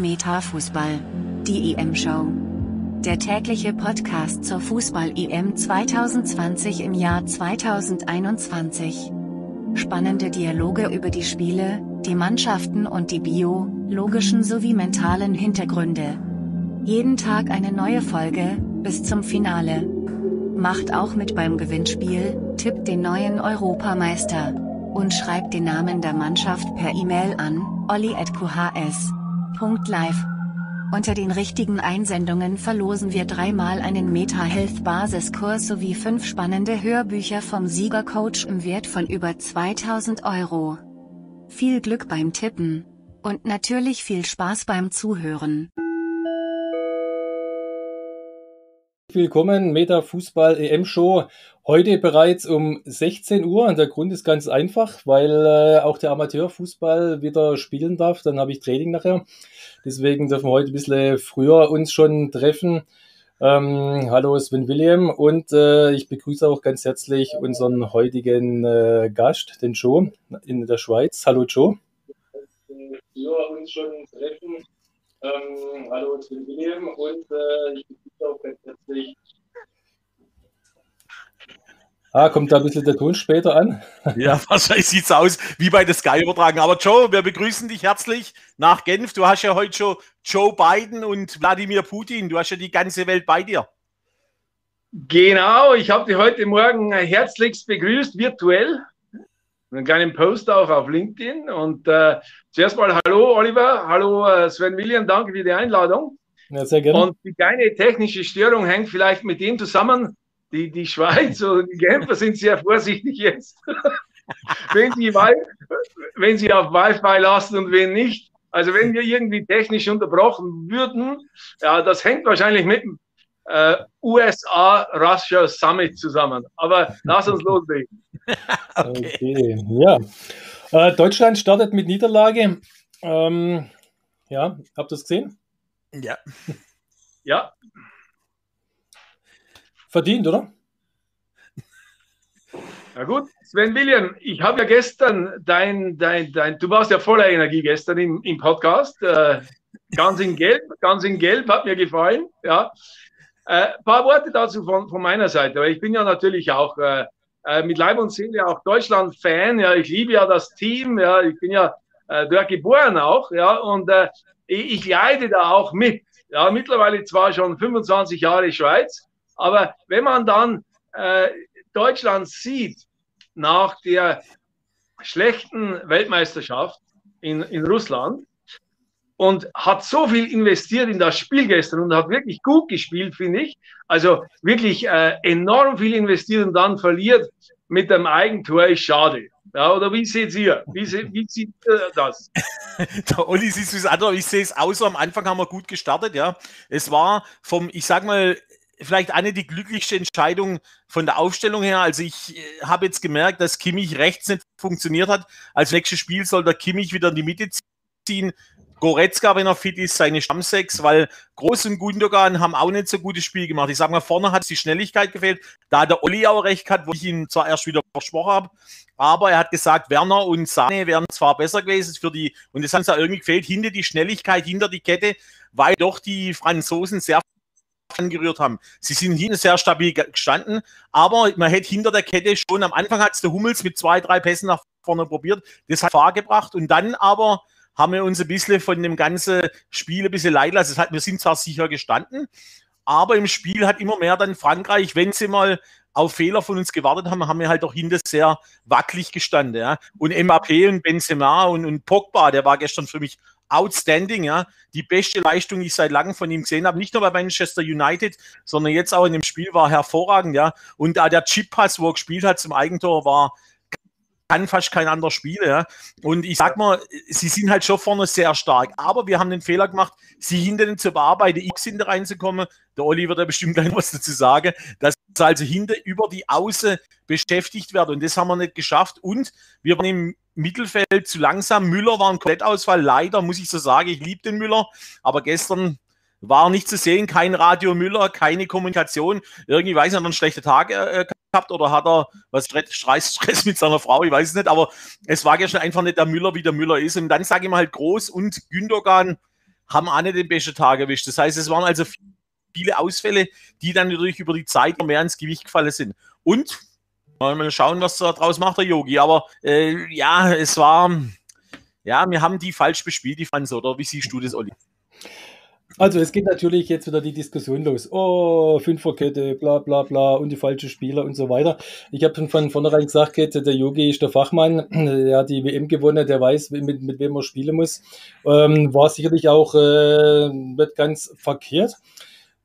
Metafußball. Die EM-Show. Der tägliche Podcast zur Fußball-EM 2020 im Jahr 2021. Spannende Dialoge über die Spiele, die Mannschaften und die biologischen sowie mentalen Hintergründe. Jeden Tag eine neue Folge, bis zum Finale. Macht auch mit beim Gewinnspiel, tippt den neuen Europameister. Und schreibt den Namen der Mannschaft per E-Mail an, olli.qhs.live. Unter den richtigen Einsendungen verlosen wir dreimal einen Meta Health Basiskurs sowie fünf spannende Hörbücher vom Siegercoach im Wert von über 2000 Euro. Viel Glück beim Tippen. Und natürlich viel Spaß beim Zuhören. Willkommen, Meta Fußball EM Show. Heute bereits um 16 Uhr. Und der Grund ist ganz einfach, weil äh, auch der Amateurfußball wieder spielen darf. Dann habe ich Training nachher. Deswegen dürfen wir heute ein bisschen früher uns schon treffen. Ähm, hallo Sven William und äh, ich begrüße auch ganz herzlich unseren heutigen äh, Gast, den Joe in der Schweiz. Hallo Joe. Früher uns schon treffen. Ähm, hallo, bin William und äh, ich begrüße. Ah, kommt da ein bisschen der Ton später an? ja, wahrscheinlich sieht es aus wie bei der Sky-Übertragung. Aber Joe, wir begrüßen dich herzlich nach Genf. Du hast ja heute schon Joe Biden und Wladimir Putin. Du hast ja die ganze Welt bei dir. Genau, ich habe dich heute Morgen herzlichst begrüßt, virtuell einen kleinen Post auch auf LinkedIn. Und äh, zuerst mal Hallo Oliver, hallo äh, Sven William, danke für die Einladung. Ja, sehr gerne. Und die kleine technische Störung hängt vielleicht mit dem zusammen, die, die Schweiz oder die Genfer sind sehr vorsichtig jetzt. wenn, sie, wenn sie auf Wi-Fi lassen und wenn nicht. Also wenn wir irgendwie technisch unterbrochen würden, ja, das hängt wahrscheinlich mit dem äh, USA-Russia Summit zusammen. Aber lass uns loslegen. okay. okay. Ja. Äh, Deutschland startet mit Niederlage. Ähm, ja, habt ihr das gesehen? Ja. Ja. Verdient, oder? Na gut, Sven William, ich habe ja gestern dein, dein, dein, du warst ja voller Energie gestern im, im Podcast. Äh, ganz in Gelb, ganz in Gelb, hat mir gefallen. Ja. Ein äh, paar Worte dazu von, von meiner Seite, weil ich bin ja natürlich auch äh, äh, mit Leib und Seele auch Deutschland-Fan. Ja, ich liebe ja das Team. Ja, ich bin ja äh, dort geboren auch. Ja, und äh, ich, leide da auch mit. Ja, mittlerweile zwar schon 25 Jahre Schweiz, aber wenn man dann äh, Deutschland sieht nach der schlechten Weltmeisterschaft in, in Russland, und hat so viel investiert in das Spiel gestern und hat wirklich gut gespielt, finde ich. Also wirklich äh, enorm viel investiert und dann verliert mit dem Eigentor ist schade. Ja, oder wie seht ihr? Wie, se wie sieht ihr das? Der Olli sieht es anders. Ich sehe es außer am Anfang haben wir gut gestartet, ja. Es war vom, ich sag mal, vielleicht eine die glücklichste Entscheidung von der Aufstellung her. Also ich äh, habe jetzt gemerkt, dass Kimmich rechts nicht funktioniert hat. Als nächstes Spiel soll der Kimmich wieder in die Mitte ziehen. Goretzka, wenn er fit ist, seine Stammsechs, weil Groß und Gundogan haben auch nicht so gutes Spiel gemacht. Ich sage mal, vorne hat die Schnelligkeit gefehlt. Da hat der Olli auch recht gehabt, wo ich ihm zwar erst wieder versprochen habe, aber er hat gesagt, Werner und Sane wären zwar besser gewesen für die, und es hat ja irgendwie gefehlt, hinter die Schnelligkeit, hinter die Kette, weil doch die Franzosen sehr angerührt haben. Sie sind hinten sehr stabil gestanden, aber man hätte hinter der Kette schon, am Anfang hat es der Hummels mit zwei, drei Pässen nach vorne probiert, das hat Fahr gebracht und dann aber haben wir uns ein bisschen von dem ganzen Spiel ein bisschen leid lassen. wir sind zwar sicher gestanden, aber im Spiel hat immer mehr dann Frankreich, wenn sie mal auf Fehler von uns gewartet haben, haben wir halt auch hinter sehr wackelig gestanden. Ja. Und Mbappé und Benzema und, und Pogba, der war gestern für mich outstanding, ja. Die beste Leistung, die ich seit langem von ihm gesehen habe. Nicht nur bei Manchester United, sondern jetzt auch in dem Spiel war hervorragend, ja. Und da der Chip-Pass, wo er gespielt hat zum Eigentor, war kann fast kein anderer Spieler. Ja. Und ich sag mal, sie sind halt schon vorne sehr stark. Aber wir haben den Fehler gemacht, sie hinter zu bearbeiten, X hinter reinzukommen. Der Olli wird da bestimmt gleich was dazu sagen, dass also hinter über die Außen beschäftigt wird. Und das haben wir nicht geschafft. Und wir waren im Mittelfeld zu langsam. Müller war ein Komplettausfall. Leider muss ich so sagen, ich liebe den Müller. Aber gestern war nicht zu sehen, kein Radio Müller, keine Kommunikation. Irgendwie weiß ich, hat einen schlechten Tag äh, gehabt oder hat er was Stress, mit seiner Frau, ich weiß es nicht, aber es war gestern einfach nicht der Müller, wie der Müller ist. Und dann sage ich mal halt groß und Gündogan haben alle den besten Tag erwischt. Das heißt, es waren also viele Ausfälle, die dann natürlich über die Zeit mehr ins Gewicht gefallen sind. Und mal schauen, was daraus macht der Yogi. Aber äh, ja, es war, ja, wir haben die falsch bespielt, die Fans, oder wie siehst du das, Olli? Also es geht natürlich jetzt wieder die Diskussion los. Oh, Fünferkette, bla bla bla und die falschen Spieler und so weiter. Ich habe von vornherein gesagt, der Yogi ist der Fachmann, der hat die WM gewonnen, der weiß, mit, mit wem er spielen muss. Ähm, war sicherlich auch äh, nicht ganz verkehrt.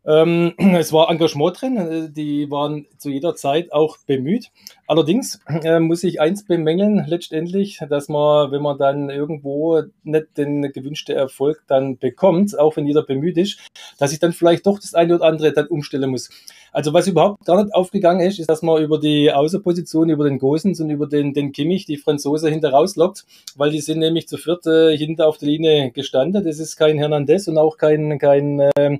Ähm, es war Engagement drin, äh, die waren zu jeder Zeit auch bemüht. Allerdings äh, muss ich eins bemängeln letztendlich, dass man, wenn man dann irgendwo nicht den gewünschten Erfolg dann bekommt, auch wenn jeder bemüht ist, dass ich dann vielleicht doch das eine oder andere dann umstellen muss. Also was überhaupt gar nicht aufgegangen ist, ist, dass man über die Außerposition, über den Gosens und über den, den Kimmich die Franzose hinter rauslockt, weil die sind nämlich zu viert äh, hinter auf der Linie gestanden. Das ist kein Hernandez und auch kein, kein äh,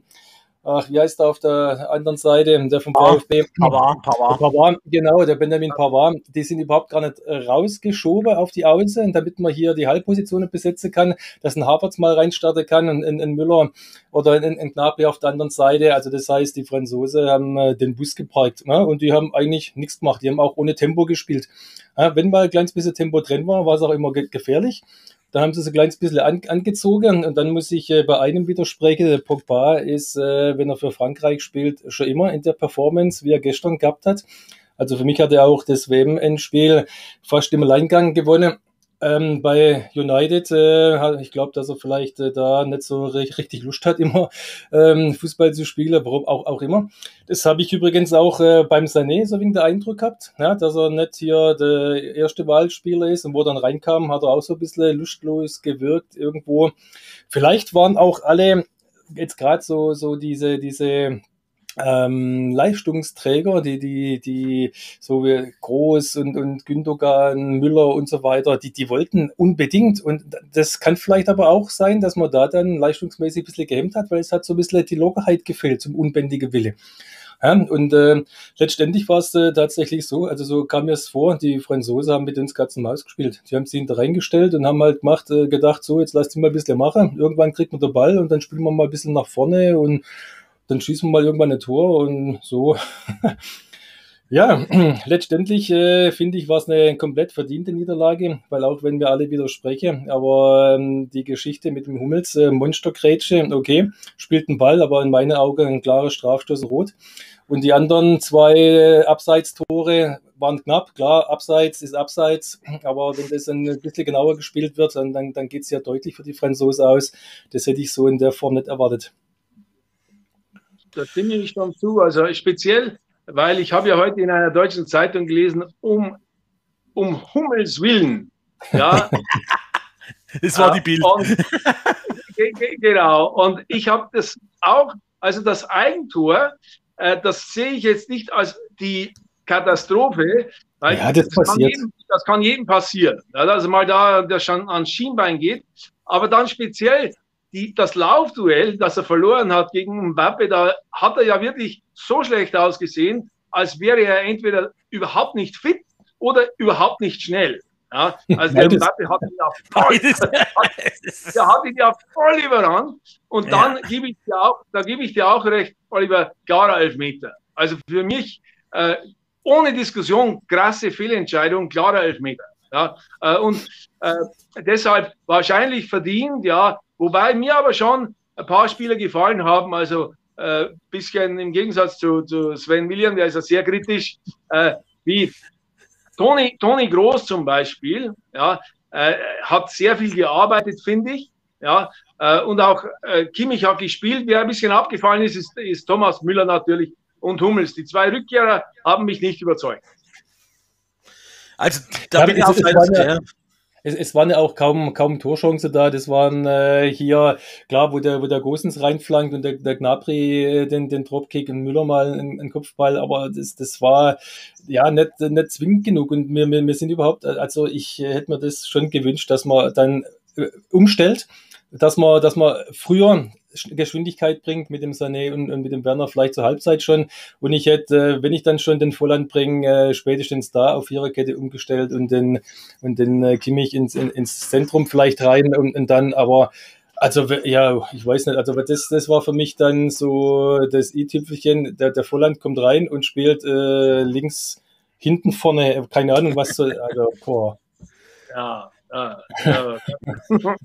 ach, wie heißt er auf der anderen Seite, der vom VfB? Pavard, Pavard. Pavard, genau, der Benjamin Pavard, die sind überhaupt gar nicht äh, rausgeschoben auf die Außen, damit man hier die Halbpositionen besetzen kann, dass ein Havertz mal reinstarten kann und ein, ein Müller oder ein, ein Gnabry auf der anderen Seite. Also das heißt, die Franzosen haben äh, den Bus geparkt ne? und die haben eigentlich nichts gemacht. Die haben auch ohne Tempo gespielt. Wenn mal ein kleines bisschen Tempo drin war, war es auch immer ge gefährlich. Da haben sie es ein kleines bisschen an, angezogen und dann muss ich äh, bei einem widersprechen. Der Pogba ist, äh, wenn er für Frankreich spielt, schon immer in der Performance, wie er gestern gehabt hat. Also für mich hat er auch das WM-Endspiel fast im Alleingang gewonnen. Ähm, bei United, äh, ich glaube, dass er vielleicht äh, da nicht so richtig Lust hat, immer ähm, Fußball zu spielen, warum auch, auch immer. Das habe ich übrigens auch äh, beim Sané so wegen der Eindruck gehabt, ja, dass er nicht hier der erste Wahlspieler ist und wo er dann reinkam, hat er auch so ein bisschen lustlos gewirkt irgendwo. Vielleicht waren auch alle jetzt gerade so, so diese, diese ähm, Leistungsträger, die, die, die so wie Groß und, und Gündogan, Müller und so weiter, die, die wollten unbedingt. Und das kann vielleicht aber auch sein, dass man da dann leistungsmäßig ein bisschen gehemmt hat, weil es hat so ein bisschen die Lockerheit gefehlt zum unbändigen Wille. Ja, und äh, letztendlich war es äh, tatsächlich so, also so kam mir es vor, die Franzosen haben mit uns Katzen Maus gespielt. Die haben sie hinter reingestellt und haben halt gemacht, äh, gedacht, so, jetzt lasst sie mal ein bisschen machen. Irgendwann kriegt man den Ball und dann spielen wir mal ein bisschen nach vorne und dann schießen wir mal irgendwann ein Tor und so. ja, letztendlich äh, finde ich, war es eine komplett verdiente Niederlage, weil auch wenn wir alle widersprechen, aber ähm, die Geschichte mit dem Hummels, äh, Monstergrätsche, okay, spielt einen Ball, aber in meinen Augen ein klarer Strafstoß rot. Und die anderen zwei Abseitstore waren knapp. Klar, Abseits ist Abseits, aber wenn das ein bisschen genauer gespielt wird, dann, dann, dann geht es ja deutlich für die Franzosen aus. Das hätte ich so in der Form nicht erwartet da stimme ich schon zu. Also speziell, weil ich habe ja heute in einer deutschen Zeitung gelesen, um, um Hummels Willen. Ja. das war die Bild. Und, genau. Und ich habe das auch, also das Eigentor, äh, das sehe ich jetzt nicht als die Katastrophe. ja, das, das, kann jedem, das, kann jedem, passieren. Ja, also mal da, der schon ans Schienbein geht. Aber dann speziell die, das Laufduell, das er verloren hat gegen Mbappe, da hat er ja wirklich so schlecht ausgesehen, als wäre er entweder überhaupt nicht fit oder überhaupt nicht schnell. Ja, also der Mbappe hat ihn ja voll, der hat ihn ja voll überrannt. Und dann ja. gebe ich dir auch, da gebe ich dir auch recht, Oliver, klarer Elfmeter. Also für mich äh, ohne Diskussion krasse Fehlentscheidung, klarer Elfmeter. Ja, äh, und äh, deshalb wahrscheinlich verdient, ja, Wobei mir aber schon ein paar Spieler gefallen haben, also ein äh, bisschen im Gegensatz zu, zu, Sven William, der ist ja sehr kritisch, äh, wie Toni, Toni Groß zum Beispiel, ja, äh, hat sehr viel gearbeitet, finde ich. Ja, äh, und auch äh, Kimmich hat gespielt. Wer ein bisschen abgefallen ist, ist, ist Thomas Müller natürlich und Hummels. Die zwei Rückkehrer haben mich nicht überzeugt. Also da ja, bin ich auf ja, es, es waren ja auch kaum, kaum Torchancen da. Das waren äh, hier, klar, wo der, wo der Gosens reinflankt und der, der Gnabry äh, den, den Dropkick und Müller mal einen, einen Kopfball, aber das, das war ja nicht, nicht zwingend genug. Und wir, wir, wir sind überhaupt, also ich hätte mir das schon gewünscht, dass man dann äh, umstellt, dass man, dass man früher Geschwindigkeit bringt mit dem Sané und, und, mit dem Werner vielleicht zur Halbzeit schon. Und ich hätte, wenn ich dann schon den Volland bringe, äh, spätestens da auf Viererkette umgestellt und den, und den äh, Kimmich ins, in, ins Zentrum vielleicht rein und, und dann aber Also ja, ich weiß nicht, also das, das war für mich dann so das i-Tüpfelchen, der, der Volland kommt rein und spielt äh, links hinten vorne, keine Ahnung was soll, also boah. Ja, ja.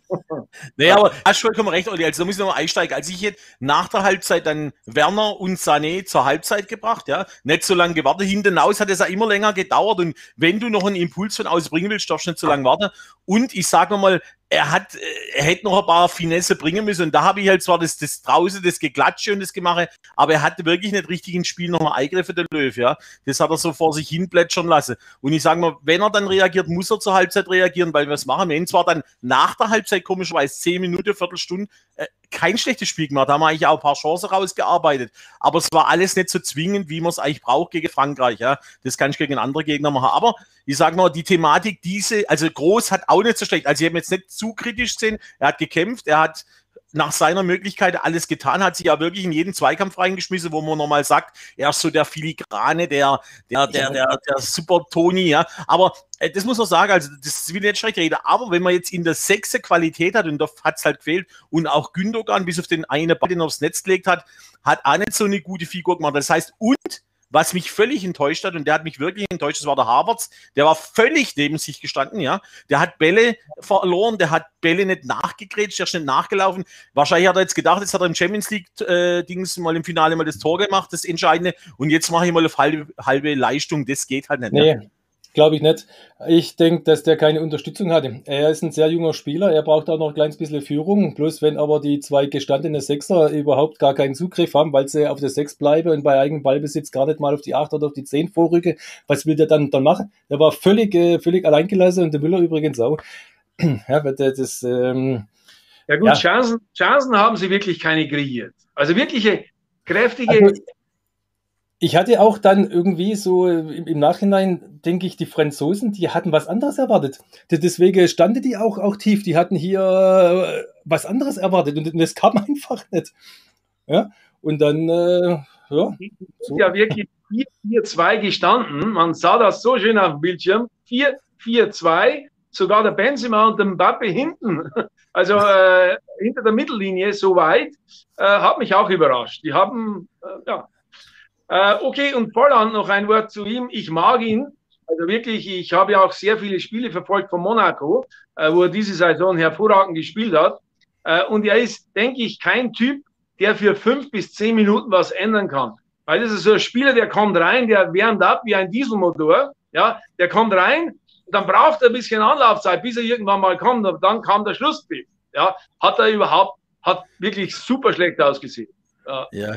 naja, aber hast vollkommen recht, Olli. Also da muss ich nochmal einsteigen. Als ich jetzt nach der Halbzeit dann Werner und Sané zur Halbzeit gebracht, ja, nicht so lange gewartet. Hinten aus hat es ja immer länger gedauert. Und wenn du noch einen Impuls von ausbringen willst, darfst du nicht so lange warten. Und ich sage mal, er hat, er hätte noch ein paar Finesse bringen müssen. Und da habe ich halt zwar das, das draußen, das Geklatsche und das Gemache, aber er hatte wirklich nicht richtig ins Spiel nochmal Eingriff der Löw, ja. Das hat er so vor sich hin plätschern lassen. Und ich sage mal, wenn er dann reagiert, muss er zur Halbzeit reagieren, weil wir es machen. Wir haben zwar dann nach der Halbzeit komischerweise zehn Minuten, Viertelstunde, äh, kein schlechtes Spiel gemacht. Da haben wir eigentlich auch ein paar Chancen rausgearbeitet. Aber es war alles nicht so zwingend, wie man es eigentlich braucht gegen Frankreich. Ja. Das kann ich gegen andere Gegner machen. Aber ich sage mal, die Thematik, diese, also Groß hat auch nicht so schlecht. Also ich habe jetzt nicht zu kritisch gesehen. Er hat gekämpft, er hat nach seiner Möglichkeit alles getan, hat sich ja wirklich in jeden Zweikampf reingeschmissen, wo man nochmal sagt, er ist so der Filigrane, der, der, der, der, der Super Toni, ja. Aber äh, das muss man sagen, also das will nicht schlecht reden, aber wenn man jetzt in der sechste Qualität hat, und da hat es halt gefehlt, und auch Gündogan, bis auf den einen Ball, den er aufs Netz gelegt hat, hat auch nicht so eine gute Figur gemacht. Das heißt, und was mich völlig enttäuscht hat, und der hat mich wirklich enttäuscht, das war der Harvards, der war völlig neben sich gestanden, ja. Der hat Bälle verloren, der hat Bälle nicht nachgegrätscht, der ist nicht nachgelaufen. Wahrscheinlich hat er jetzt gedacht, jetzt hat er im Champions League-Dings äh, mal im Finale mal das Tor gemacht, das Entscheidende, und jetzt mache ich mal auf halbe, halbe Leistung, das geht halt nicht. Nee. Ja. Glaube ich nicht. Ich denke, dass der keine Unterstützung hatte. Er ist ein sehr junger Spieler, er braucht auch noch ein kleines bisschen Führung. Bloß wenn aber die zwei gestandene Sechser überhaupt gar keinen Zugriff haben, weil sie auf der Sechs bleiben und bei eigenem Ballbesitz gar nicht mal auf die Acht oder auf die Zehn vorrücken, was will der dann, dann machen? Der war völlig, äh, völlig alleingelassen und der Müller übrigens auch. ja, das, ähm, ja gut, ja. Chancen, Chancen haben sie wirklich keine kreiert. Also wirkliche kräftige also, ich hatte auch dann irgendwie so im, Nachhinein, denke ich, die Franzosen, die hatten was anderes erwartet. Deswegen standen die auch, auch tief. Die hatten hier äh, was anderes erwartet und das kam einfach nicht. Ja, und dann, äh, ja. So. Ja, wirklich 4-4-2 gestanden. Man sah das so schön auf dem Bildschirm. 4-4-2, sogar der Benzema und der Mbappe hinten. Also äh, hinter der Mittellinie so weit, äh, hat mich auch überrascht. Die haben, äh, ja, äh, okay, und Volland noch ein Wort zu ihm. Ich mag ihn. Also wirklich, ich habe ja auch sehr viele Spiele verfolgt von Monaco, äh, wo er diese Saison hervorragend gespielt hat. Äh, und er ist, denke ich, kein Typ, der für fünf bis zehn Minuten was ändern kann. Weil das ist so ein Spieler, der kommt rein, der wärmt ab wie ein Dieselmotor. Ja, der kommt rein, dann braucht er ein bisschen Anlaufzeit, bis er irgendwann mal kommt. Und dann kam der Schlusspfiff. Ja, hat er überhaupt, hat wirklich super schlecht ausgesehen. Ja. ja.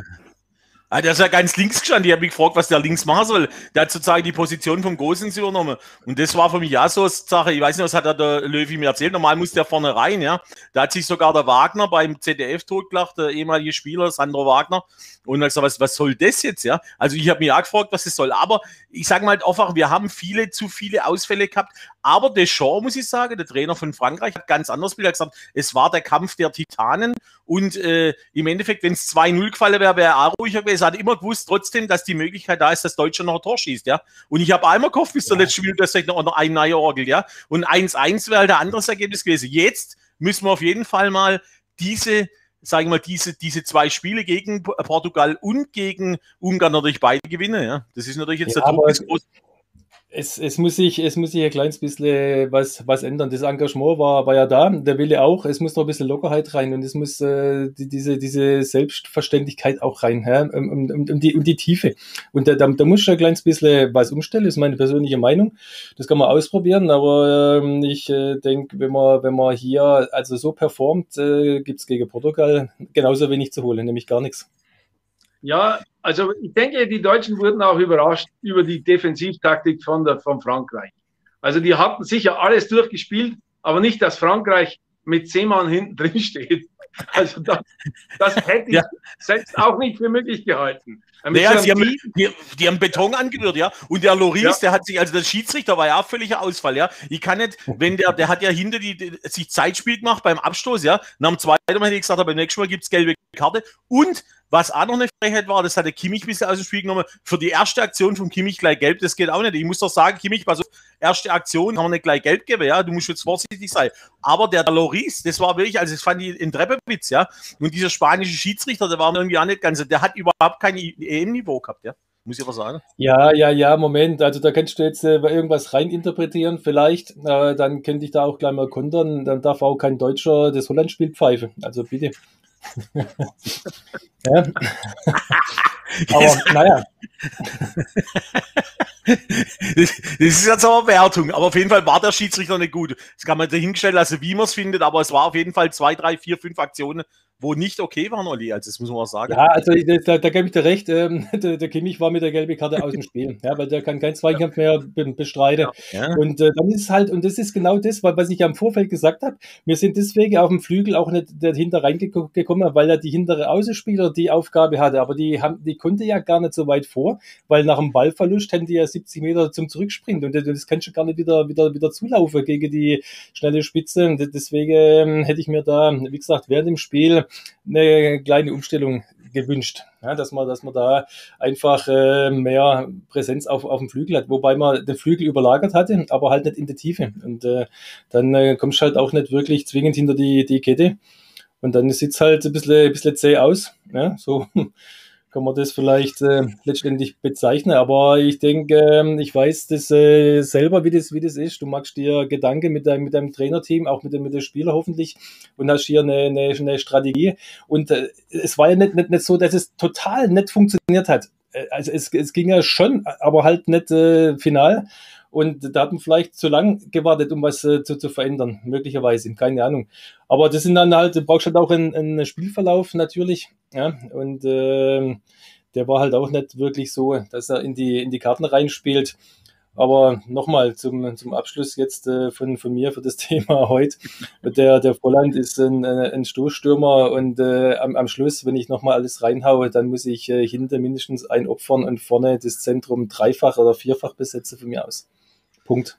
Ah, der ist ja ganz links gestanden. Ich habe mich gefragt, was der links machen soll. Der hat sozusagen die Position vom Gosens übernommen. Und das war für mich ja so eine Sache. Ich weiß nicht, was hat der Löwy mir erzählt. Normal muss der vorne rein, ja. Da hat sich sogar der Wagner beim ZDF totgelacht, der ehemalige Spieler, Sandro Wagner. Und gesagt, was, was soll das jetzt, ja? Also ich habe mich auch gefragt, was das soll. Aber ich sage mal halt einfach, wir haben viele, zu viele Ausfälle gehabt. Aber Deschamps, muss ich sagen, der Trainer von Frankreich, hat ganz anders Bild gesagt, es war der Kampf der Titanen. Und äh, im Endeffekt, wenn es 2-0 gefallen wäre, wäre er auch ruhiger gewesen hat immer gewusst trotzdem, dass die Möglichkeit da ist, dass Deutschland noch ein Tor schießt, ja. Und ich habe einmal gehofft, bis ja. letzten Minute, dass vielleicht noch ein neuer Orgel, ja. Und 1-1 wäre halt ein anderes Ergebnis gewesen. Jetzt müssen wir auf jeden Fall mal diese, sagen wir mal, diese, diese zwei Spiele gegen Portugal und gegen Ungarn natürlich beide gewinnen, ja. Das ist natürlich jetzt ja, der Druck es, es, muss sich, es muss sich ein kleines bisschen was, was ändern. Das Engagement war, war ja da, der Wille auch. Es muss noch ein bisschen Lockerheit rein und es muss äh, die, diese, diese Selbstverständlichkeit auch rein, ja? um, um, um, die, um die Tiefe. Und da, da, da muss schon ein kleines bisschen was umstellen, ist meine persönliche Meinung. Das kann man ausprobieren, aber ähm, ich äh, denke, wenn man, wenn man hier also so performt, äh, gibt gegen Portugal genauso wenig zu holen, nämlich gar nichts. Ja, also ich denke, die Deutschen wurden auch überrascht über die Defensivtaktik von, der, von Frankreich. Also die hatten sicher alles durchgespielt, aber nicht, dass Frankreich mit zehn Mann hinten drin steht. Also das, das hätte ich ja. selbst auch nicht für möglich gehalten. Naja, haben, die, die, haben Beton angerührt, ja. Und der Loris, ja. der hat sich, also der Schiedsrichter war ja auch völliger Ausfall, ja. Ich kann nicht, wenn der, der hat ja hinter die, die sich Zeitspiel gemacht beim Abstoß, ja. Nach dem zweiten Mal hätte ich gesagt, aber beim nächsten Mal gibt es gelbe Karte. Und was auch noch eine Frechheit war, das hat der Kimmich ein bisschen aus dem Spiel genommen. Für die erste Aktion von Kimmich gleich gelb, das geht auch nicht. Ich muss doch sagen, Kimmich, pass auf, erste Aktion kann man nicht gleich gelb geben, ja. Du musst jetzt vorsichtig sein. Aber der, der Loris, das war wirklich, also das fand ich in Treppewitz, ja. Und dieser spanische Schiedsrichter, der war irgendwie auch nicht ganz, der hat überhaupt kein EM-Niveau gehabt, ja. Muss ich aber sagen. Ja, ja, ja, Moment. Also da kannst du jetzt äh, irgendwas reininterpretieren, vielleicht. Äh, dann könnte ich da auch gleich mal kontern. Dann darf auch kein Deutscher das Holland-Spiel pfeifen. Also bitte. ja. aber naja. Das, ist jetzt aber Wertung, aber auf jeden Fall war der Schiedsrichter nicht gut. Das kann man dahinstellen lassen, wie man es findet, aber es war auf jeden Fall zwei, drei, vier, fünf Aktionen, wo nicht okay waren, Olli. Also das muss man auch sagen. Ja, also da, da gebe ich dir recht. Ähm, der, der, Kimmich war mit der gelben Karte aus dem Spiel, ja, weil der kann keinen Zweikampf mehr bestreiten. Ja. Und äh, dann ist es halt, und das ist genau das, was ich am Vorfeld gesagt habe. Wir sind deswegen auf dem Flügel auch nicht dahinter reingekommen, weil er die hintere Außenspieler die Aufgabe hatte. Aber die haben, die konnte ja gar nicht so weit vor, weil nach dem Ballverlust hätten die ja 70 Meter zum Zurückspringen und das kannst du gar nicht wieder, wieder, wieder zulaufen gegen die schnelle Spitze. Und deswegen ähm, hätte ich mir da, wie gesagt, während dem Spiel eine kleine Umstellung gewünscht, ja, dass man, dass man da einfach äh, mehr Präsenz auf, auf dem Flügel hat, wobei man den Flügel überlagert hatte, aber halt nicht in der Tiefe. Und äh, dann äh, kommst du halt auch nicht wirklich zwingend hinter die, die Kette. Und dann sieht es halt ein bisschen, ein bisschen zäh aus. Ja, so kann man das vielleicht äh, letztendlich bezeichnen. Aber ich denke, äh, ich weiß das äh, selber, wie das, wie das ist. Du machst dir Gedanken mit deinem, mit deinem Trainerteam, auch mit dem, mit dem Spieler hoffentlich und hast hier eine, eine, eine Strategie. Und äh, es war ja nicht, nicht, nicht so, dass es total nicht funktioniert hat. Äh, also es, es ging ja schon, aber halt nicht äh, final. Und da hat man vielleicht zu lang gewartet, um was äh, zu, zu verändern, möglicherweise, keine Ahnung. Aber das sind dann halt, du brauchst halt auch einen, einen Spielverlauf natürlich. Ja? Und äh, der war halt auch nicht wirklich so, dass er in die, in die Karten reinspielt. Aber nochmal zum, zum Abschluss jetzt äh, von, von mir für das Thema heute. Der, der Volland ist ein, äh, ein Stoßstürmer und äh, am, am Schluss, wenn ich nochmal alles reinhaue, dann muss ich äh, hinter mindestens ein opfern und vorne das Zentrum dreifach oder vierfach besetzen von mir aus. Punkt.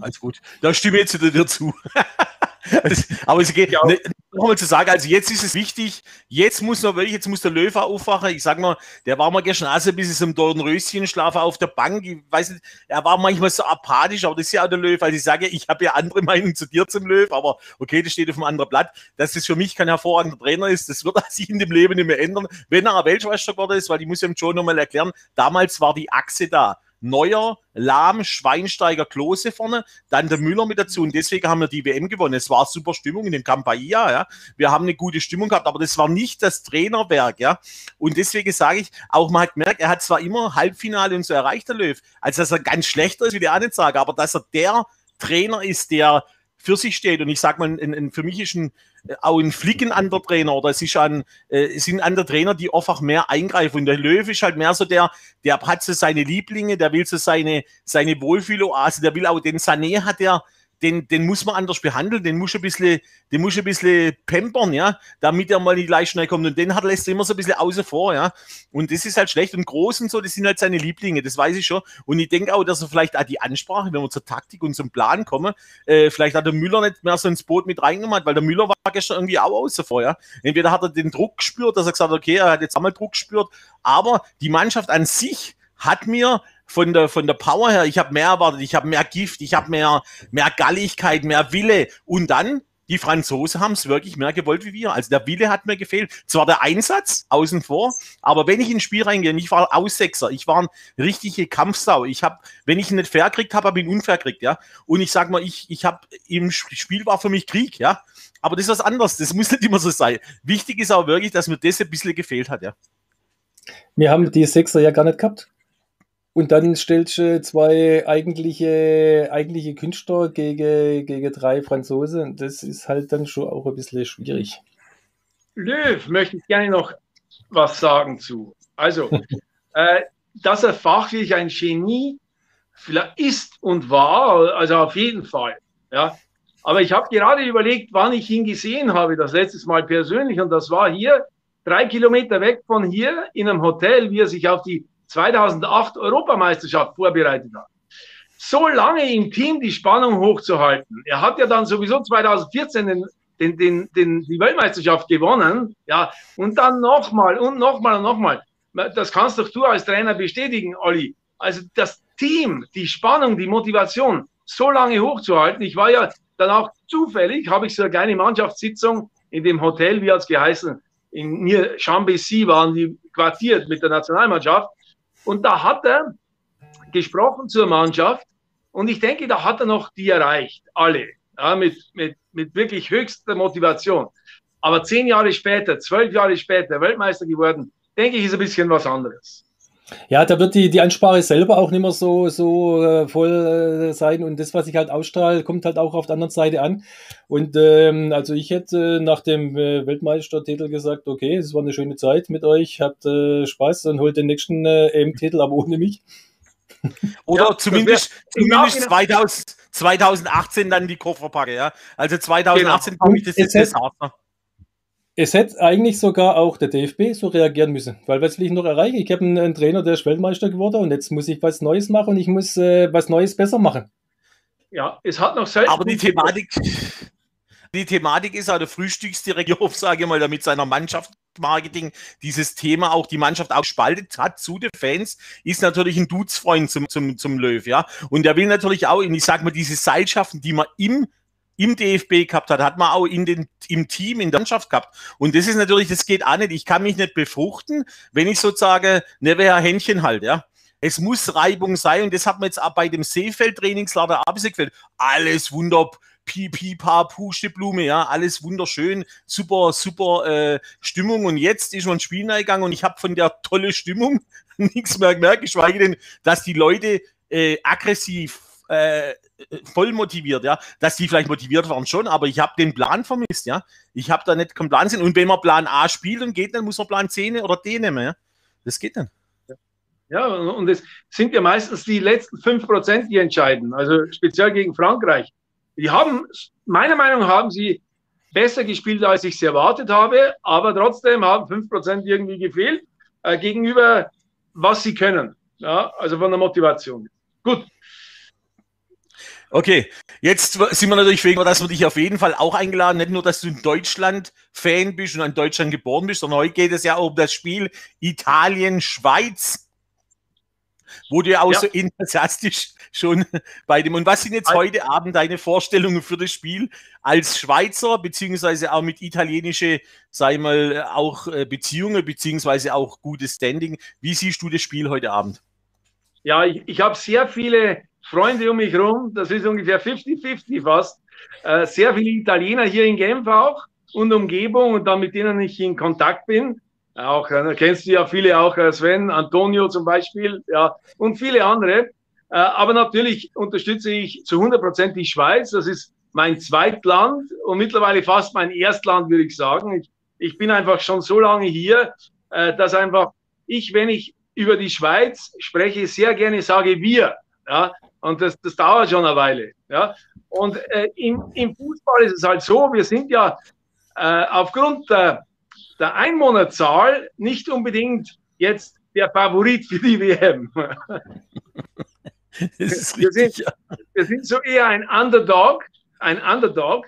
Alles gut. Da stimme ich jetzt dir zu. aber es geht ja. ne, nochmal zu sagen, also jetzt ist es wichtig, jetzt muss noch wirklich, jetzt muss der Löwe aufwachen. Ich sag mal, der war mal gestern also ein bisschen im Dornröschen-Schlafen auf der Bank. Ich weiß nicht, er war manchmal so apathisch, aber das ist ja auch der Löwe. Also ich sage, ich habe ja andere Meinungen zu dir zum Löwe, aber okay, das steht auf einem anderen Blatt. Dass das für mich kein hervorragender Trainer ist, das wird sich in dem Leben nicht mehr ändern, wenn er Weltmeister geworden ist, weil ich muss ihm schon nochmal erklären, damals war die Achse da. Neuer, Lahm, Schweinsteiger, Klose vorne, dann der Müller mit dazu und deswegen haben wir die WM gewonnen. Es war super Stimmung in dem Campania, ja. Wir haben eine gute Stimmung gehabt, aber das war nicht das Trainerwerk, ja. Und deswegen sage ich, auch man hat gemerkt, er hat zwar immer Halbfinale und so erreicht, der Löw, als dass er ganz schlechter ist, wie die nicht sagen, aber dass er der Trainer ist, der für sich steht. Und ich sage mal, ein, ein, für mich ist ein, auch ein Flicken an der Trainer oder es ist ein, äh, sind andere Trainer, die einfach mehr eingreifen. Und der Löwe ist halt mehr so der, der hat so seine Lieblinge, der will so seine, seine Wohlfühloase, der will auch den Sané hat er, den, den muss man anders behandeln, den muss ein bisschen, den muss ein bisschen pampern, ja, damit er mal nicht gleich schnell kommt. Und den hat lässt er immer so ein bisschen außen vor, ja. Und das ist halt schlecht. Und Groß und so, das sind halt seine Lieblinge, das weiß ich schon. Und ich denke auch, dass er vielleicht auch die Ansprache, wenn wir zur Taktik und zum Plan kommen, äh, vielleicht hat der Müller nicht mehr so ins Boot mit reingenommen, weil der Müller war gestern irgendwie auch außen vor, ja. Entweder hat er den Druck gespürt, dass er gesagt hat, okay, er hat jetzt einmal Druck gespürt, aber die Mannschaft an sich hat mir von der, von der Power her, ich habe mehr erwartet, ich habe mehr Gift, ich habe mehr, mehr Galligkeit, mehr Wille. Und dann, die Franzosen haben es wirklich mehr gewollt wie wir. Also der Wille hat mir gefehlt. Zwar der Einsatz außen vor, aber wenn ich ins Spiel reingehe, ich war Aussechser, ich war ein richtige Kampfsau. Ich habe, wenn ich ihn nicht fair kriegt habe, habe ich ihn unfair kriegt, ja. Und ich sag mal, ich, ich habe im Spiel war für mich Krieg, ja. Aber das ist was anderes. Das muss nicht immer so sein. Wichtig ist auch wirklich, dass mir das ein bisschen gefehlt hat, ja. Wir haben die Sechser ja gar nicht gehabt. Und dann stellst du zwei eigentliche, eigentliche Künstler gegen, gegen drei Franzosen. Das ist halt dann schon auch ein bisschen schwierig. Löw möchte ich gerne noch was sagen zu. Also, äh, dass er fachlich ein Genie ist und war, also auf jeden Fall. Ja. Aber ich habe gerade überlegt, wann ich ihn gesehen habe, das letztes Mal persönlich, und das war hier drei Kilometer weg von hier in einem Hotel, wie er sich auf die 2008 Europameisterschaft vorbereitet hat. So lange im Team die Spannung hochzuhalten. Er hat ja dann sowieso 2014 den, den, den, den, die Weltmeisterschaft gewonnen. Ja, und dann nochmal und nochmal und nochmal. Das kannst doch du als Trainer bestätigen, Olli. Also das Team, die Spannung, die Motivation so lange hochzuhalten. Ich war ja dann auch zufällig, habe ich so eine kleine Mannschaftssitzung in dem Hotel, wie hat es geheißen, in mir Chambécy waren die quartiert mit der Nationalmannschaft. Und da hat er gesprochen zur Mannschaft. Und ich denke, da hat er noch die erreicht, alle, ja, mit, mit, mit wirklich höchster Motivation. Aber zehn Jahre später, zwölf Jahre später, Weltmeister geworden, denke ich, ist ein bisschen was anderes. Ja, da wird die, die Ansprache selber auch nicht mehr so, so äh, voll äh, sein und das, was ich halt ausstrahle, kommt halt auch auf der anderen Seite an. Und ähm, also ich hätte nach dem äh, Weltmeistertitel gesagt, okay, es war eine schöne Zeit mit euch, habt äh, Spaß und holt den nächsten äh, EM-Titel, aber ohne mich. Oder ja, zumindest, zumindest 2000, 2018 dann die Koffer packe, ja. Also 2018 genau. komme ich das jetzt Desaster. Es hätte eigentlich sogar auch der DFB so reagieren müssen, weil was will ich noch erreichen? Ich habe einen, einen, Trainer, der ist Weltmeister geworden und jetzt muss ich was Neues machen und ich muss äh, was Neues besser machen. Ja, es hat noch selten. Aber die Thematik, die Thematik ist auch der Frühstücksdirektor, sage ich mal, der mit seiner Mannschaftsmarketing dieses Thema auch die Mannschaft auch spaltet hat zu den Fans, ist natürlich ein Dudesfreund zum, zum, zum Löw, ja. Und der will natürlich auch, ich sag mal, diese Seilschaften, die man im im DFB gehabt hat, hat man auch in den, im Team, in der Mannschaft gehabt. Und das ist natürlich, das geht auch nicht. Ich kann mich nicht befruchten, wenn ich sozusagen never Händchen halt, ja. Es muss Reibung sein und das hat man jetzt auch bei dem Seefeld-Trainingslager abgesehen. Alles wunderbar. Pipi, Pa, Pusteblume, ja, alles wunderschön, super, super äh, Stimmung. Und jetzt ist man Spiel gegangen und ich habe von der tolle Stimmung nichts mehr gemerkt, geschweige denn, dass die Leute äh, aggressiv äh, voll motiviert, ja. Dass die vielleicht motiviert waren schon, aber ich habe den Plan vermisst, ja. Ich habe da nicht keinen Plan sehen. Und wenn man Plan A spielt und geht, dann muss man Plan C oder D nehmen, ja. Das geht dann. Ja, und es sind ja meistens die letzten 5%, die entscheiden. Also speziell gegen Frankreich. Die haben, meiner Meinung nach, haben sie besser gespielt, als ich es erwartet habe, aber trotzdem haben 5% irgendwie gefehlt äh, gegenüber, was sie können. Ja, also von der Motivation. Gut, Okay, jetzt sind wir natürlich wegen, dass wir dich auf jeden Fall auch eingeladen, nicht nur, dass du ein Deutschland-Fan bist und in Deutschland geboren bist, sondern heute geht es ja um das Spiel Italien-Schweiz, wo du ja auch ja. so enthusiastisch schon bei dem. Und was sind jetzt heute Abend deine Vorstellungen für das Spiel als Schweizer, beziehungsweise auch mit italienische, sei mal, auch äh, Beziehungen, beziehungsweise auch gutes Standing? Wie siehst du das Spiel heute Abend? Ja, ich, ich habe sehr viele Freunde um mich herum, das ist ungefähr 50-50 fast. Äh, sehr viele Italiener hier in Genf auch und Umgebung und dann mit denen ich in Kontakt bin. Auch, äh, kennst du ja viele auch, äh, Sven, Antonio zum Beispiel, ja, und viele andere. Äh, aber natürlich unterstütze ich zu 100 Prozent die Schweiz. Das ist mein Zweitland und mittlerweile fast mein Erstland, würde ich sagen. Ich, ich bin einfach schon so lange hier, äh, dass einfach ich, wenn ich über die Schweiz spreche, sehr gerne sage wir. Ja, und das, das dauert schon eine Weile. Ja? Und äh, im, im Fußball ist es halt so, wir sind ja äh, aufgrund der, der Einwohnerzahl nicht unbedingt jetzt der Favorit für die WM. wir, sind, wir sind so eher ein Underdog, ein Underdog.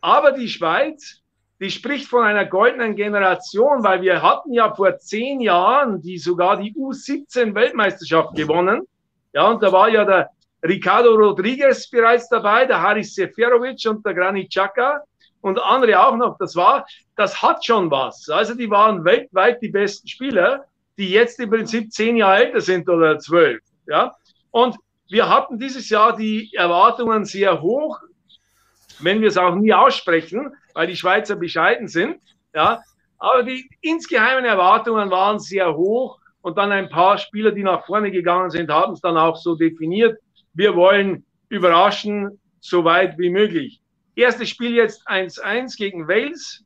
Aber die Schweiz, die spricht von einer goldenen Generation, weil wir hatten ja vor zehn Jahren die sogar die U17 Weltmeisterschaft gewonnen. Ja, und da war ja der Ricardo Rodriguez bereits dabei, der Haris Seferovic und der Granit Xhaka und andere auch noch. Das war, das hat schon was. Also die waren weltweit die besten Spieler, die jetzt im Prinzip zehn Jahre älter sind oder zwölf. Ja, und wir hatten dieses Jahr die Erwartungen sehr hoch, wenn wir es auch nie aussprechen, weil die Schweizer bescheiden sind. Ja, aber die insgeheimen Erwartungen waren sehr hoch und dann ein paar Spieler, die nach vorne gegangen sind, haben es dann auch so definiert wir wollen überraschen, so weit wie möglich. Erstes Spiel jetzt 1-1 gegen Wales.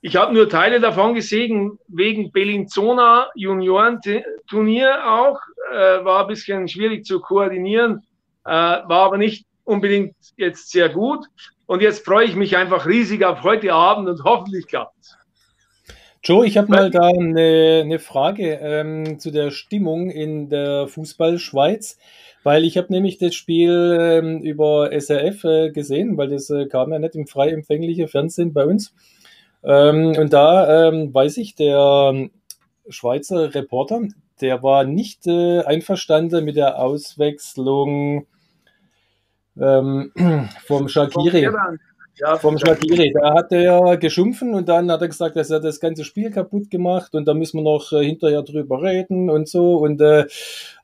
Ich habe nur Teile davon gesehen, wegen Bellinzona Juniorenturnier auch. Äh, war ein bisschen schwierig zu koordinieren, äh, war aber nicht unbedingt jetzt sehr gut. Und jetzt freue ich mich einfach riesig auf heute Abend und hoffentlich klappt Joe, ich habe mal da eine, eine Frage ähm, zu der Stimmung in der Fußballschweiz, weil ich habe nämlich das Spiel ähm, über SRF äh, gesehen, weil das äh, kam ja nicht im frei empfänglichen Fernsehen bei uns. Ähm, und da ähm, weiß ich, der Schweizer Reporter, der war nicht äh, einverstanden mit der Auswechslung ähm, vom Shakiri. Ja, vom Shakiri. Da hat er geschumpfen und dann hat er gesagt, dass er das ganze Spiel kaputt gemacht und da müssen wir noch äh, hinterher drüber reden und so. Und äh,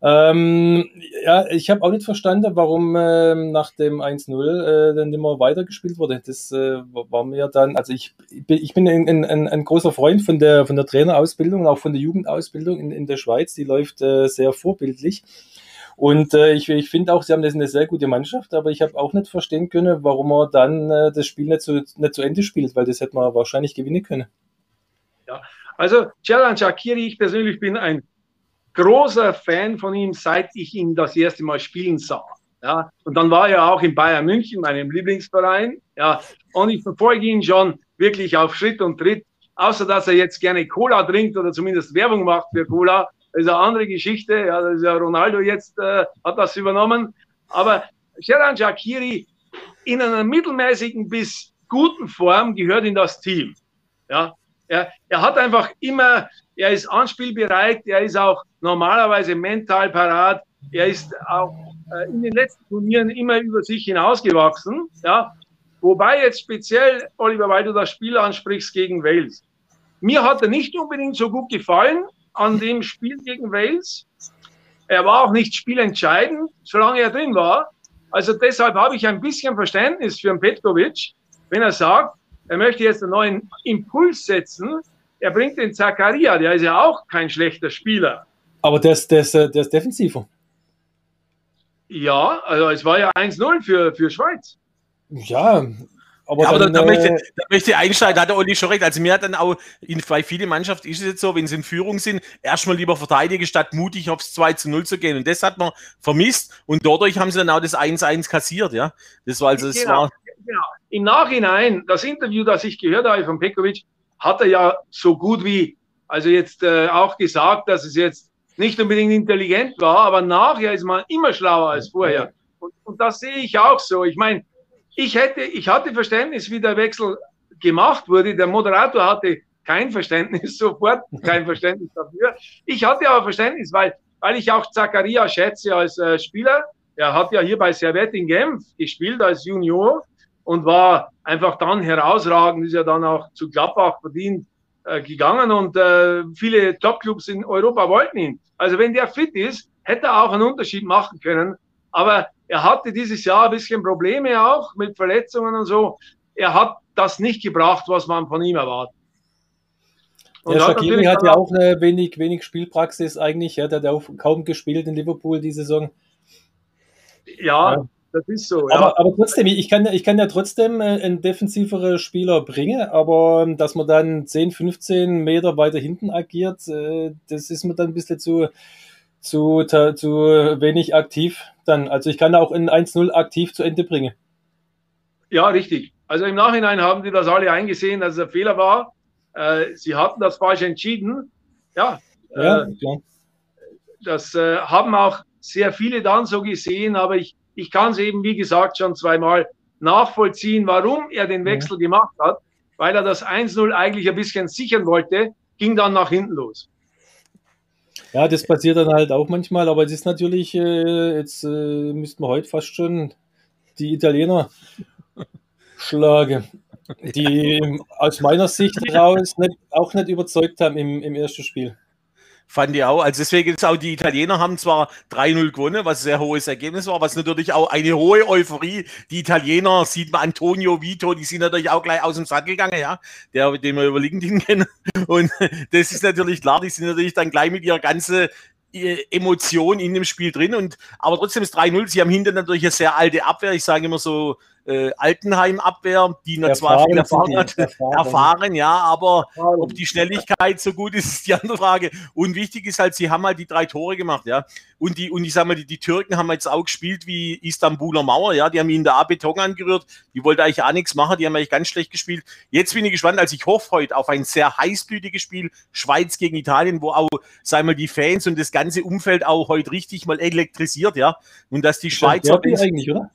ähm, ja, ich habe auch nicht verstanden, warum äh, nach dem 1-0 äh, dann immer weitergespielt wurde. Das äh, war mir dann, also ich, ich bin ein, ein, ein großer Freund von der, von der Trainerausbildung und auch von der Jugendausbildung in, in der Schweiz. Die läuft äh, sehr vorbildlich. Und äh, ich, ich finde auch, sie haben eine sehr gute Mannschaft, aber ich habe auch nicht verstehen können, warum er dann äh, das Spiel nicht zu, nicht zu Ende spielt, weil das hätte man wahrscheinlich gewinnen können. Ja, also Jalan Shakiri, ich persönlich bin ein großer Fan von ihm, seit ich ihn das erste Mal spielen sah. Ja, und dann war er auch in Bayern München, meinem Lieblingsverein. Ja, und ich verfolge ihn schon wirklich auf Schritt und Tritt. Außer dass er jetzt gerne Cola trinkt oder zumindest Werbung macht für Cola, das ist eine andere Geschichte. Ja, das ist ja Ronaldo jetzt äh, hat das übernommen. Aber Sheran Shakiri in einer mittelmäßigen bis guten Form gehört in das Team. Ja, er, er hat einfach immer, er ist anspielbereit, er ist auch normalerweise mental parat, er ist auch äh, in den letzten Turnieren immer über sich hinausgewachsen. Ja, wobei jetzt speziell, Oliver, weil du das Spiel ansprichst gegen Wales. Mir hat er nicht unbedingt so gut gefallen, an dem Spiel gegen Wales. Er war auch nicht spielentscheidend, solange er drin war. Also deshalb habe ich ein bisschen Verständnis für Petkovic, wenn er sagt, er möchte jetzt einen neuen Impuls setzen. Er bringt den Zakaria, der ist ja auch kein schlechter Spieler. Aber der ist, der ist, der ist defensiver. Ja, also es war ja 1-0 für, für Schweiz. Ja, aber, ja, aber dann, da, da, möchte, da möchte ich einsteigen, da hat der Olli schon recht. Also mir hat dann auch, in, bei vielen Mannschaften ist es jetzt so, wenn sie in Führung sind, erstmal lieber verteidigen, statt mutig aufs 2 zu 0 zu gehen. Und das hat man vermisst und dadurch haben sie dann auch das 1-1 kassiert, ja. Das war also, das genau, war. Genau. Im Nachhinein, das Interview, das ich gehört habe von Pekovic, hat er ja so gut wie, also jetzt äh, auch gesagt, dass es jetzt nicht unbedingt intelligent war, aber nachher ist man immer schlauer als vorher. Und, und das sehe ich auch so. Ich meine, ich hätte, ich hatte Verständnis, wie der Wechsel gemacht wurde. Der Moderator hatte kein Verständnis, sofort kein Verständnis dafür. Ich hatte aber Verständnis, weil, weil ich auch Zakaria schätze als äh, Spieler. Er hat ja hier bei Servette in Genf gespielt als Junior und war einfach dann herausragend, ist ja dann auch zu Gladbach verdient äh, gegangen und äh, viele Topclubs in Europa wollten ihn. Also wenn der fit ist, hätte er auch einen Unterschied machen können. Aber er hatte dieses Jahr ein bisschen Probleme auch mit Verletzungen und so. Er hat das nicht gebracht, was man von ihm erwartet. Und ja, Shakiri hat, ja auch eine wenig, wenig Spielpraxis eigentlich. Ja, der hat ja auch kaum gespielt in Liverpool die Saison. Ja, ja. das ist so. Aber, ja. aber trotzdem, ich kann, ich kann ja trotzdem äh, einen defensiveren Spieler bringen, aber ähm, dass man dann 10, 15 Meter weiter hinten agiert, äh, das ist mir dann ein bisschen zu, zu, zu wenig aktiv dann. Also ich kann auch in 1-0 aktiv zu Ende bringen. Ja, richtig. Also im Nachhinein haben die das alle eingesehen, dass es ein Fehler war. Äh, sie hatten das falsch entschieden. Ja, ja äh, das äh, haben auch sehr viele dann so gesehen, aber ich, ich kann es eben, wie gesagt, schon zweimal nachvollziehen, warum er den Wechsel ja. gemacht hat, weil er das 1-0 eigentlich ein bisschen sichern wollte, ging dann nach hinten los. Ja, das passiert dann halt auch manchmal, aber es ist natürlich, äh, jetzt äh, müssten wir heute fast schon die Italiener schlagen, die aus meiner Sicht heraus nicht, auch nicht überzeugt haben im, im ersten Spiel. Fand ich auch. Also deswegen ist auch die Italiener haben zwar 3-0 gewonnen, was ein sehr hohes Ergebnis war, was natürlich auch eine hohe Euphorie. Die Italiener, sieht man Antonio Vito, die sind natürlich auch gleich aus dem Sattel gegangen, ja, der, den wir über LinkedIn kennen. Und das ist natürlich klar, die sind natürlich dann gleich mit ihrer ganzen äh, Emotion in dem Spiel drin. Und aber trotzdem ist 3-0. Sie haben hinter natürlich eine sehr alte Abwehr. Ich sage immer so, äh, Altenheim-Abwehr, die noch zwar viel Erfahrung hat, erfahren. erfahren, ja, aber ob die Schnelligkeit so gut ist, ist die andere Frage. Und wichtig ist halt, sie haben halt die drei Tore gemacht, ja. Und die, und ich sag mal, die, die Türken haben jetzt auch gespielt wie Istanbuler Mauer, ja. Die haben ihn da Beton angerührt. Die wollten eigentlich auch nichts machen, die haben eigentlich ganz schlecht gespielt. Jetzt bin ich gespannt, als ich hoffe heute auf ein sehr heißblütiges Spiel, Schweiz gegen Italien, wo auch, sagen wir, die Fans und das ganze Umfeld auch heute richtig mal elektrisiert, ja. Und dass die Schweizer. eigentlich, oder?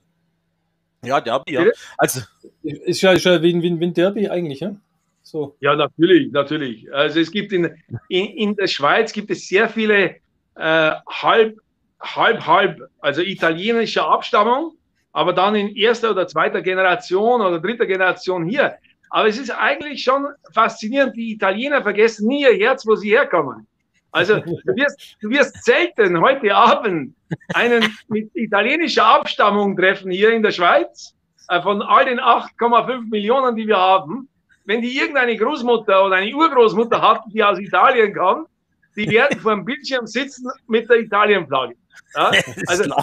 Ja, Derby, ja. Also, ist ja, ist ja wie, wie, wie ein Derby eigentlich, ja? So. Ja, natürlich, natürlich. Also es gibt in, in, in der Schweiz gibt es sehr viele äh, halb, halb, halb, also italienische Abstammung, aber dann in erster oder zweiter Generation oder dritter Generation hier. Aber es ist eigentlich schon faszinierend. Die Italiener vergessen nie ihr Herz, wo sie herkommen. Also du wirst, du wirst selten heute Abend einen mit italienischer Abstammung treffen hier in der Schweiz. Äh, von all den 8,5 Millionen, die wir haben, wenn die irgendeine Großmutter oder eine Urgroßmutter hat, die aus Italien kommt, die werden vor dem Bildschirm sitzen mit der Italienflagge. Ja? Also,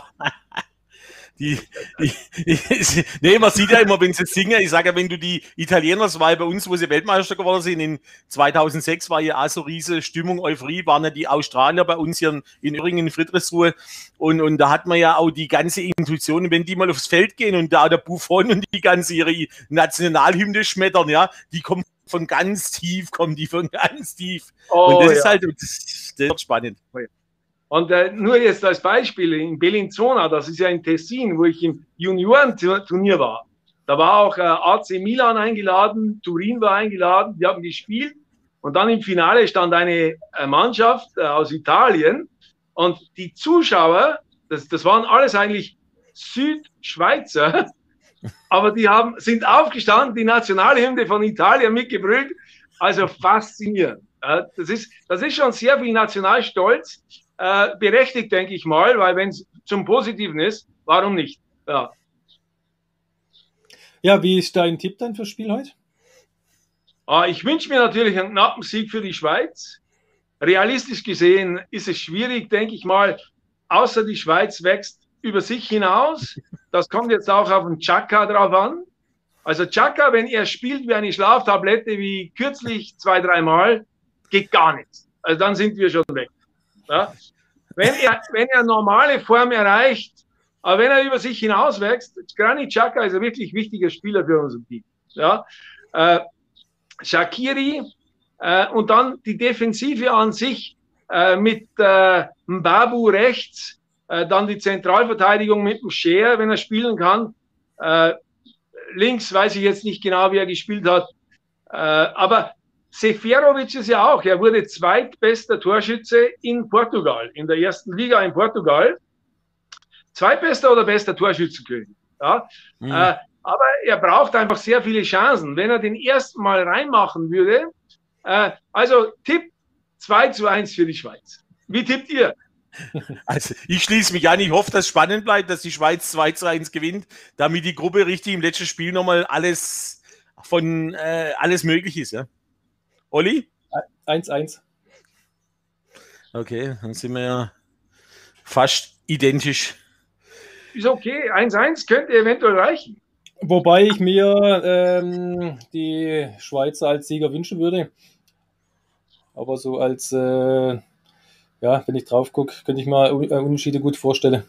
die, die, die, nee, man sieht ja immer, wenn sie singen, ich sage ja, wenn du die Italiener, das war ja bei uns, wo sie Weltmeister geworden sind, in 2006 war ja auch so riese Stimmung, Euphorie, waren ja die Australier bei uns hier in, in Öhringen in Friedrichsruhe und, und da hat man ja auch die ganze Intuition, wenn die mal aufs Feld gehen und da der Buffon und die ganze ihre Nationalhymne schmettern, ja, die kommen von ganz tief, kommen die von ganz tief. Oh, und das ja. ist halt, das, das wird spannend. Oh, ja. Und äh, nur jetzt als Beispiel, in Bellinzona, das ist ja in Tessin, wo ich im Juniorenturnier war, da war auch äh, AC Milan eingeladen, Turin war eingeladen, die haben gespielt. Und dann im Finale stand eine äh, Mannschaft äh, aus Italien und die Zuschauer, das, das waren alles eigentlich Südschweizer, aber die haben, sind aufgestanden, die Nationalhymne von Italien mitgebrüllt. Also faszinierend. Das ist, das ist schon sehr viel Nationalstolz äh, berechtigt, denke ich mal, weil wenn es zum Positiven ist, warum nicht? Ja. Ja, wie ist dein Tipp dann fürs Spiel heute? Ah, ich wünsche mir natürlich einen knappen Sieg für die Schweiz. Realistisch gesehen ist es schwierig, denke ich mal, außer die Schweiz wächst über sich hinaus. Das kommt jetzt auch auf den Chaka drauf an. Also Chaka, wenn er spielt wie eine Schlaftablette, wie kürzlich zwei, dreimal, geht gar nichts. Also dann sind wir schon weg. Ja? Wenn, er, wenn er normale Form erreicht, aber wenn er über sich hinauswächst, Granit Xhaka ist ein wirklich wichtiger Spieler für unser Team. Ja? Äh, Shakiri äh, und dann die Defensive an sich äh, mit äh, Mbabu rechts, äh, dann die Zentralverteidigung mit dem Scher, wenn er spielen kann. Äh, links weiß ich jetzt nicht genau, wie er gespielt hat. Äh, aber Seferovic ist ja auch, er wurde zweitbester Torschütze in Portugal, in der ersten Liga in Portugal. Zweitbester oder bester Torschützenkönig. Ja? Mhm. Äh, aber er braucht einfach sehr viele Chancen. Wenn er den ersten Mal reinmachen würde, äh, also Tipp 2 zu 1 für die Schweiz. Wie tippt ihr? Also ich schließe mich an, ich hoffe, dass es spannend bleibt, dass die Schweiz 2 zu 1 gewinnt, damit die Gruppe richtig im letzten Spiel nochmal alles von äh, alles möglich ist. Ja? Olli? 1-1. Okay, dann sind wir ja fast identisch. Ist okay, 1-1 könnte eventuell reichen. Wobei ich mir ähm, die Schweizer als Sieger wünschen würde. Aber so als, äh, ja, wenn ich drauf gucke, könnte ich mir äh, Unterschiede gut vorstellen.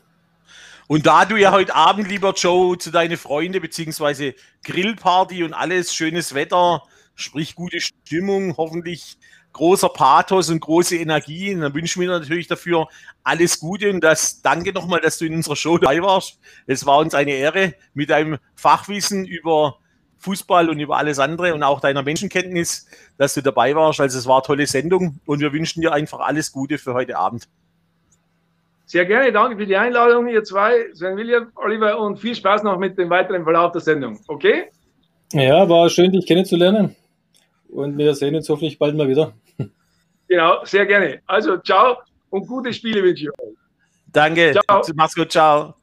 Und da du ja heute Abend, lieber Joe, zu deinen Freunden beziehungsweise Grillparty und alles, schönes Wetter, sprich gute Stimmung, hoffentlich großer Pathos und große Energie. Und dann wünschen wir natürlich dafür alles Gute und das danke nochmal, dass du in unserer Show dabei warst. Es war uns eine Ehre mit deinem Fachwissen über Fußball und über alles andere und auch deiner Menschenkenntnis, dass du dabei warst. Also es war eine tolle Sendung und wir wünschen dir einfach alles Gute für heute Abend. Sehr gerne, danke für die Einladung, ihr zwei, Sven William, Oliver und viel Spaß noch mit dem weiteren Verlauf der Sendung. Okay? Ja, war schön, dich kennenzulernen und wir sehen uns hoffentlich bald mal wieder. Genau, sehr gerne. Also ciao und gute Spiele wünsche ich euch. Danke. Ciao. Mach's gut, ciao.